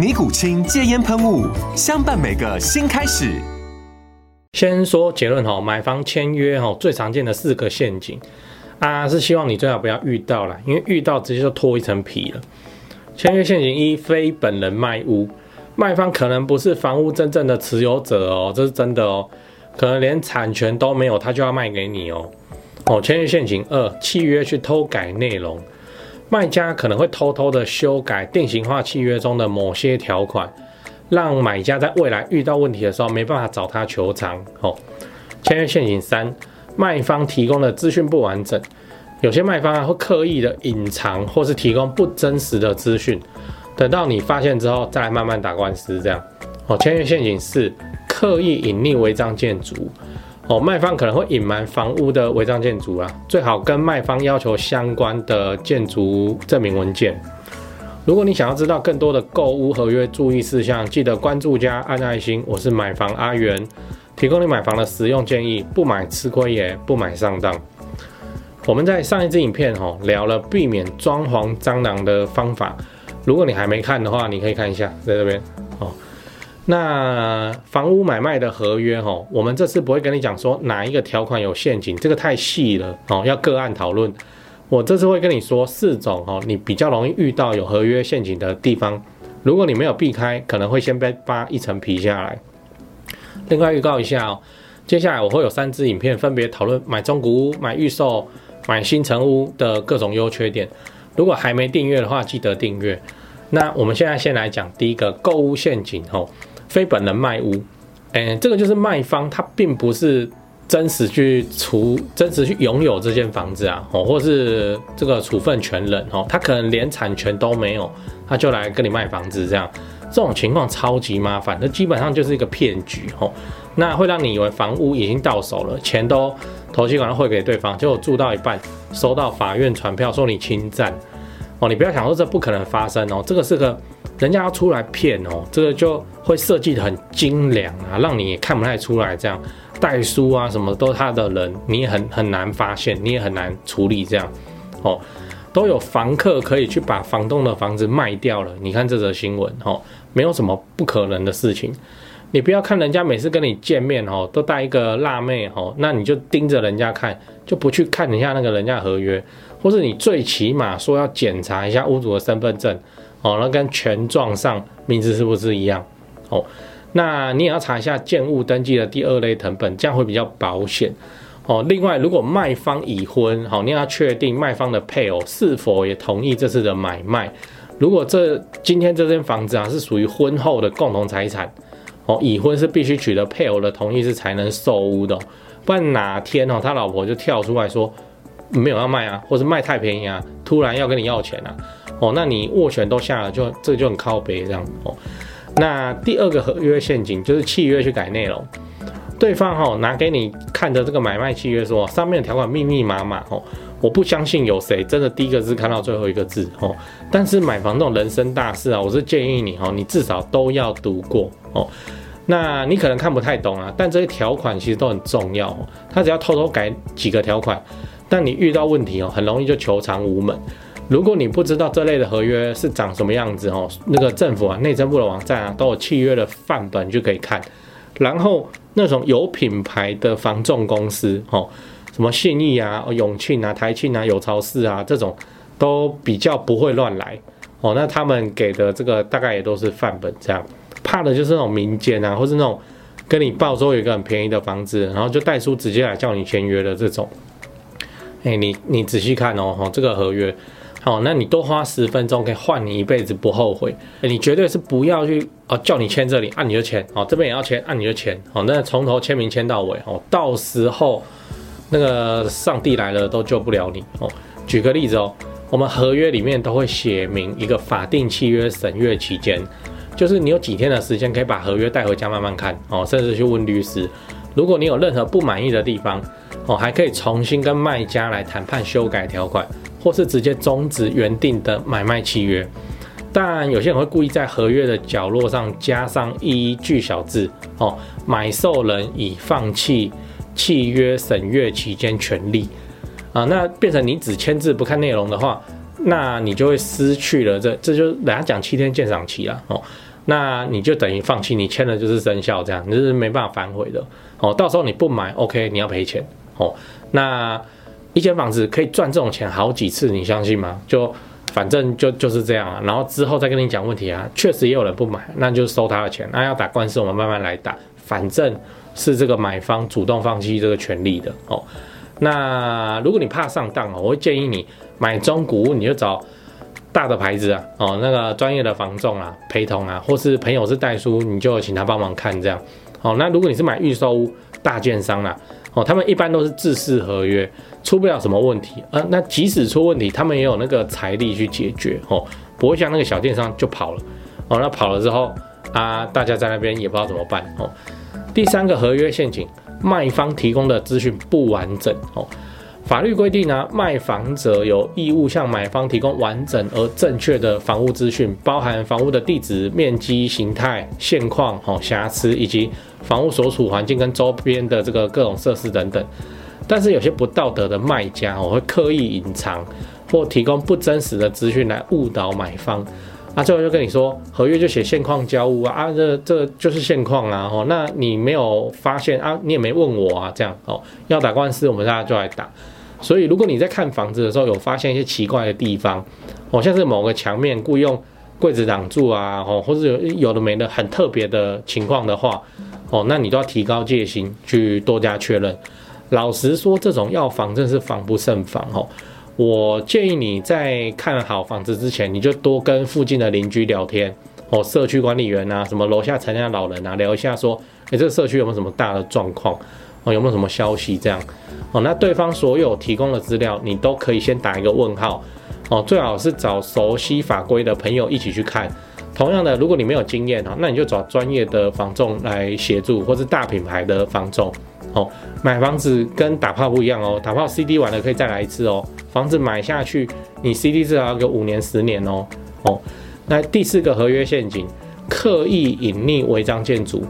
尼古清戒烟喷雾，相伴每个新开始。先说结论哈，买房签约哈，最常见的四个陷阱啊，是希望你最好不要遇到啦，因为遇到直接就脱一层皮了。签约陷阱一：非本人卖屋，卖方可能不是房屋真正的持有者哦，这是真的哦，可能连产权都没有，他就要卖给你哦。哦，签约陷阱二：契约去偷改内容。卖家可能会偷偷的修改定型化契约中的某些条款，让买家在未来遇到问题的时候没办法找他求偿。哦，签约陷阱三，卖方提供的资讯不完整，有些卖方啊会刻意的隐藏或是提供不真实的资讯，等到你发现之后再来慢慢打官司这样。哦，签约陷阱四，刻意隐匿违章建筑。哦，卖方可能会隐瞒房屋的违章建筑啊，最好跟卖方要求相关的建筑证明文件。如果你想要知道更多的购屋合约注意事项，记得关注加按爱心。我是买房阿元，提供你买房的实用建议，不买吃亏也不买上当。我们在上一支影片哈聊了避免装潢蟑螂的方法，如果你还没看的话，你可以看一下，在这边哦。那房屋买卖的合约哈，我们这次不会跟你讲说哪一个条款有陷阱，这个太细了哦，要个案讨论。我这次会跟你说四种哦，你比较容易遇到有合约陷阱的地方，如果你没有避开，可能会先被扒一层皮下来。另外预告一下哦，接下来我会有三支影片，分别讨论买中古屋、买预售、买新城屋的各种优缺点。如果还没订阅的话，记得订阅。那我们现在先来讲第一个购物陷阱哦。非本人卖屋，诶，这个就是卖方他并不是真实去除真实去拥有这间房子啊，哦，或是这个处分权人哦，他可能连产权都没有，他就来跟你卖房子，这样这种情况超级麻烦，那基本上就是一个骗局哦，那会让你以为房屋已经到手了，钱都投期款汇给对方，结果住到一半收到法院传票说你侵占，哦，你不要想说这不可能发生哦，这个是个。人家要出来骗哦，这个就会设计得很精良啊，让你也看不太出来。这样代书啊，什么都他的人，你也很很难发现，你也很难处理。这样哦，都有房客可以去把房东的房子卖掉了。你看这则新闻哦，没有什么不可能的事情。你不要看人家每次跟你见面哦，都带一个辣妹哦，那你就盯着人家看，就不去看一下那个人家合约，或是你最起码说要检查一下屋主的身份证。哦，那跟权状上名字是不是一样？哦，那你也要查一下建物登记的第二类成本，这样会比较保险。哦，另外，如果卖方已婚，好，你要确定卖方的配偶是否也同意这次的买卖。如果这今天这间房子啊是属于婚后的共同财产，哦，已婚是必须取得配偶的同意是才能售屋的，不然哪天哦他老婆就跳出来说没有要卖啊，或是卖太便宜啊，突然要跟你要钱啊。哦，那你握拳都下了，就这就很靠北这样哦。那第二个合约陷阱就是契约去改内容，对方哈、哦、拿给你看的这个买卖契约说上面的条款密密麻麻哦，我不相信有谁真的第一个字看到最后一个字哦。但是买房这种人生大事啊，我是建议你哦，你至少都要读过哦。那你可能看不太懂啊，但这些条款其实都很重要哦。他只要偷偷改几个条款，但你遇到问题哦，很容易就求偿无门。如果你不知道这类的合约是长什么样子哦，那个政府啊、内政部的网站啊都有契约的范本就可以看。然后那种有品牌的房仲公司哦，什么信义啊、永庆啊、台庆啊、有超市啊这种，都比较不会乱来哦。那他们给的这个大概也都是范本这样，怕的就是那种民间啊，或是那种跟你报说有一个很便宜的房子，然后就代书直接来叫你签约的这种，哎，你你仔细看哦，这个合约，好，那你多花十分钟可以换你一辈子不后悔，你绝对是不要去哦叫你签这里，按你就签，哦这边也要签，按你就签，哦那从头签名签到尾，哦到时候那个上帝来了都救不了你哦。举个例子哦，我们合约里面都会写明一个法定契约审阅期间。就是你有几天的时间可以把合约带回家慢慢看哦，甚至去问律师。如果你有任何不满意的地方哦，还可以重新跟卖家来谈判修改条款，或是直接终止原定的买卖契约。但，有些人会故意在合约的角落上加上一句小字哦，买受人已放弃契约审阅期间权利啊，那变成你只签字不看内容的话，那你就会失去了这这就人家讲七天鉴赏期了哦。那你就等于放弃，你签了就是生效，这样你是没办法反悔的哦。到时候你不买，OK，你要赔钱哦。那一间房子可以赚这种钱好几次，你相信吗？就反正就就是这样啊。然后之后再跟你讲问题啊，确实也有人不买，那就收他的钱。那要打官司，我们慢慢来打。反正是这个买方主动放弃这个权利的哦。那如果你怕上当哦，我会建议你买中古屋，你就找。大的牌子啊，哦，那个专业的房仲啊，陪同啊，或是朋友是代书，你就请他帮忙看这样。哦，那如果你是买预售屋，大建商啦，哦，他们一般都是自适合约，出不了什么问题。呃，那即使出问题，他们也有那个财力去解决。哦，不会像那个小电商就跑了。哦，那跑了之后啊，大家在那边也不知道怎么办。哦，第三个合约陷阱，卖方提供的资讯不完整。哦。法律规定呢，卖房者有义务向买方提供完整而正确的房屋资讯，包含房屋的地址、面积、形态、现况、哦瑕疵，以及房屋所处环境跟周边的这个各种设施等等。但是有些不道德的卖家哦，会刻意隐藏或提供不真实的资讯来误导买方。啊，最后就跟你说，合约就写现况交屋啊，啊，这这就是现况啊，哦，那你没有发现啊，你也没问我啊，这样哦，要打官司，我们大家就来打。所以，如果你在看房子的时候有发现一些奇怪的地方，哦，像是某个墙面故意用柜子挡住啊，哦，或者有有的没的很特别的情况的话，哦，那你都要提高戒心，去多加确认。老实说，这种要防真是防不胜防哦。我建议你在看好房子之前，你就多跟附近的邻居聊天哦，社区管理员啊，什么楼下陈家老人啊，聊一下说，诶，这个社区有没有什么大的状况？哦，有没有什么消息？这样哦，那对方所有提供的资料，你都可以先打一个问号哦，最好是找熟悉法规的朋友一起去看。同样的，如果你没有经验哈，那你就找专业的房仲来协助，或是大品牌的房仲哦。买房子跟打炮不一样哦，打炮 CD 完了可以再来一次哦。房子买下去，你 CD 至少要个五年十年哦哦。那第四个合约陷阱，刻意隐匿违章建筑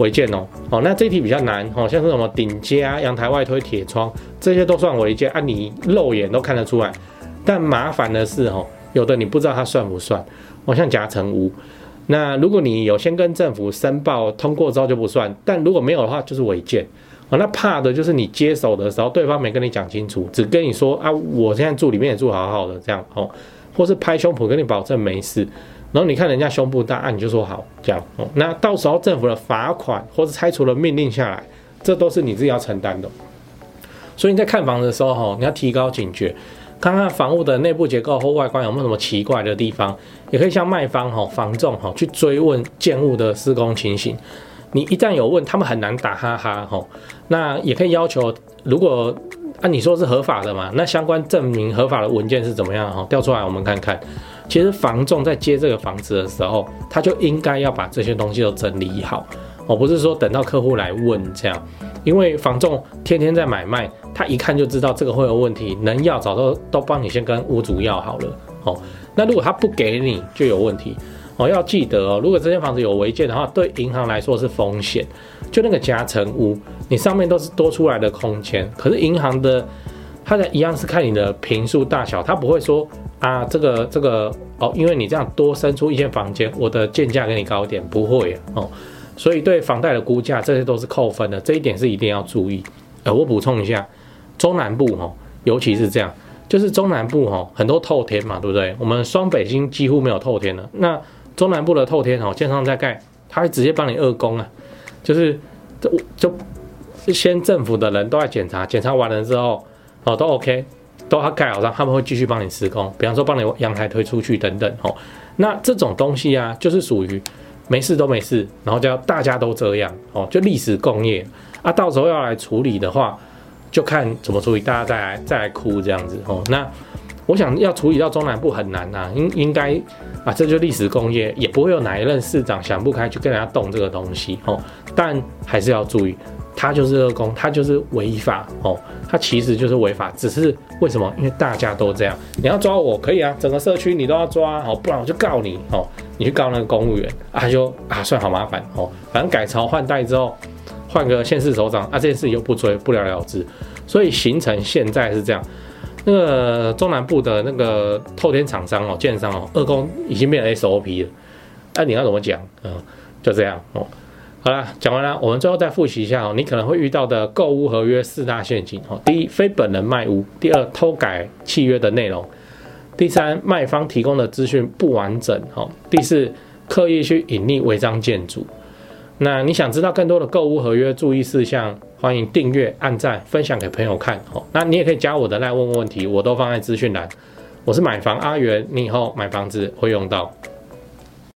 违建哦哦。那这一题比较难哦，像是什么顶加啊、阳台外推铁窗，这些都算违建啊，你肉眼都看得出来。但麻烦的是哦，有的你不知道它算不算哦，像夹层屋。那如果你有先跟政府申报通过之后就不算，但如果没有的话就是违建。哦，那怕的就是你接手的时候，对方没跟你讲清楚，只跟你说啊，我现在住里面也住好好的这样哦，或是拍胸脯跟你保证没事，然后你看人家胸部大，啊，你就说好这样哦，那到时候政府的罚款或者拆除的命令下来，这都是你自己要承担的。所以你在看房的时候哈，你要提高警觉，看看房屋的内部结构或外观有没有什么奇怪的地方，也可以向卖方哈、房仲哈去追问建物的施工情形。你一旦有问，他们很难打哈哈吼。那也可以要求，如果按你说是合法的嘛，那相关证明合法的文件是怎么样哈？调出来我们看看。其实房仲在接这个房子的时候，他就应该要把这些东西都整理好哦，不是说等到客户来问这样。因为房仲天天在买卖，他一看就知道这个会有问题，能要早都都帮你先跟屋主要好了哦。那如果他不给你，就有问题。哦，要记得哦，如果这间房子有违建的话，对银行来说是风险。就那个夹层屋，你上面都是多出来的空间，可是银行的，它的一样是看你的坪数大小，它不会说啊，这个这个哦，因为你这样多生出一间房间，我的建价给你高一点，不会哦。所以对房贷的估价，这些都是扣分的，这一点是一定要注意。呃，我补充一下，中南部哈，尤其是这样，就是中南部哈，很多透天嘛，对不对？我们双北新几乎没有透天了，那。中南部的透天哦，建商在盖，他会直接帮你二供啊，就是就就先政府的人都在检查，检查完了之后，哦，都 OK，都要盖好上，他们会继续帮你施工，比方说帮你阳台推出去等等，哦，那这种东西啊，就是属于没事都没事，然后叫大家都这样，哦，就历史共业啊，到时候要来处理的话，就看怎么处理，大家再来再来哭这样子，哦，那。我想要处理到中南部很难呐，应应该啊，这就历史工业，也不会有哪一任市长想不开去跟人家动这个东西哦。但还是要注意，他就是恶工，他就是违法哦，他其实就是违法，只是为什么？因为大家都这样，你要抓我可以啊，整个社区你都要抓哦，不然我就告你哦，你去告那个公务员啊，就啊算好麻烦哦，反正改朝换代之后，换个县市首长啊，这件事又不追不了了之，所以形成现在是这样。那个中南部的那个透天厂商哦，建商哦，二工已经变成 SOP 了。那、你要怎么讲？嗯，就这样哦。好了，讲完了，我们最后再复习一下哦。你可能会遇到的购屋合约四大陷阱哦：第一，非本人卖屋；第二，偷改契约的内容；第三，卖方提供的资讯不完整哦；第四，刻意去隐匿违章建筑。那你想知道更多的购屋合约注意事项？欢迎订阅、按赞、分享给朋友看。哦，那你也可以加我的来问问题，我都放在资讯栏。我是买房阿元，你以后买房子会用到。